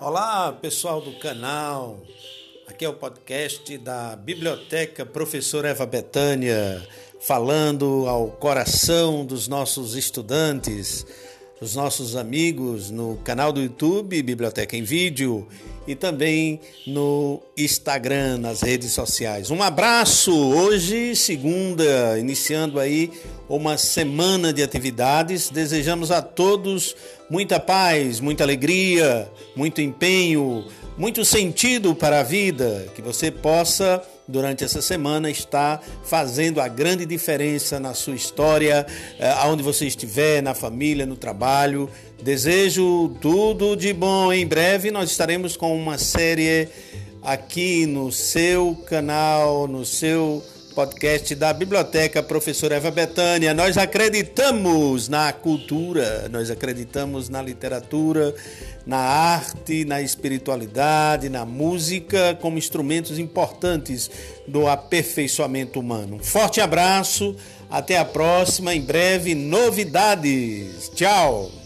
Olá, pessoal do canal. Aqui é o podcast da Biblioteca Professora Eva Betânia, falando ao coração dos nossos estudantes, dos nossos amigos no canal do YouTube Biblioteca em Vídeo e também no Instagram, nas redes sociais. Um abraço! Hoje, segunda, iniciando aí uma semana de atividades. Desejamos a todos muita paz, muita alegria, muito empenho, muito sentido para a vida, que você possa durante essa semana estar fazendo a grande diferença na sua história, eh, aonde você estiver, na família, no trabalho. Desejo tudo de bom. Em breve nós estaremos com uma série aqui no seu canal, no seu podcast da Biblioteca Professora Eva Betânia. Nós acreditamos na cultura, nós acreditamos na literatura, na arte, na espiritualidade, na música como instrumentos importantes do aperfeiçoamento humano. forte abraço, até a próxima, em breve novidades. Tchau.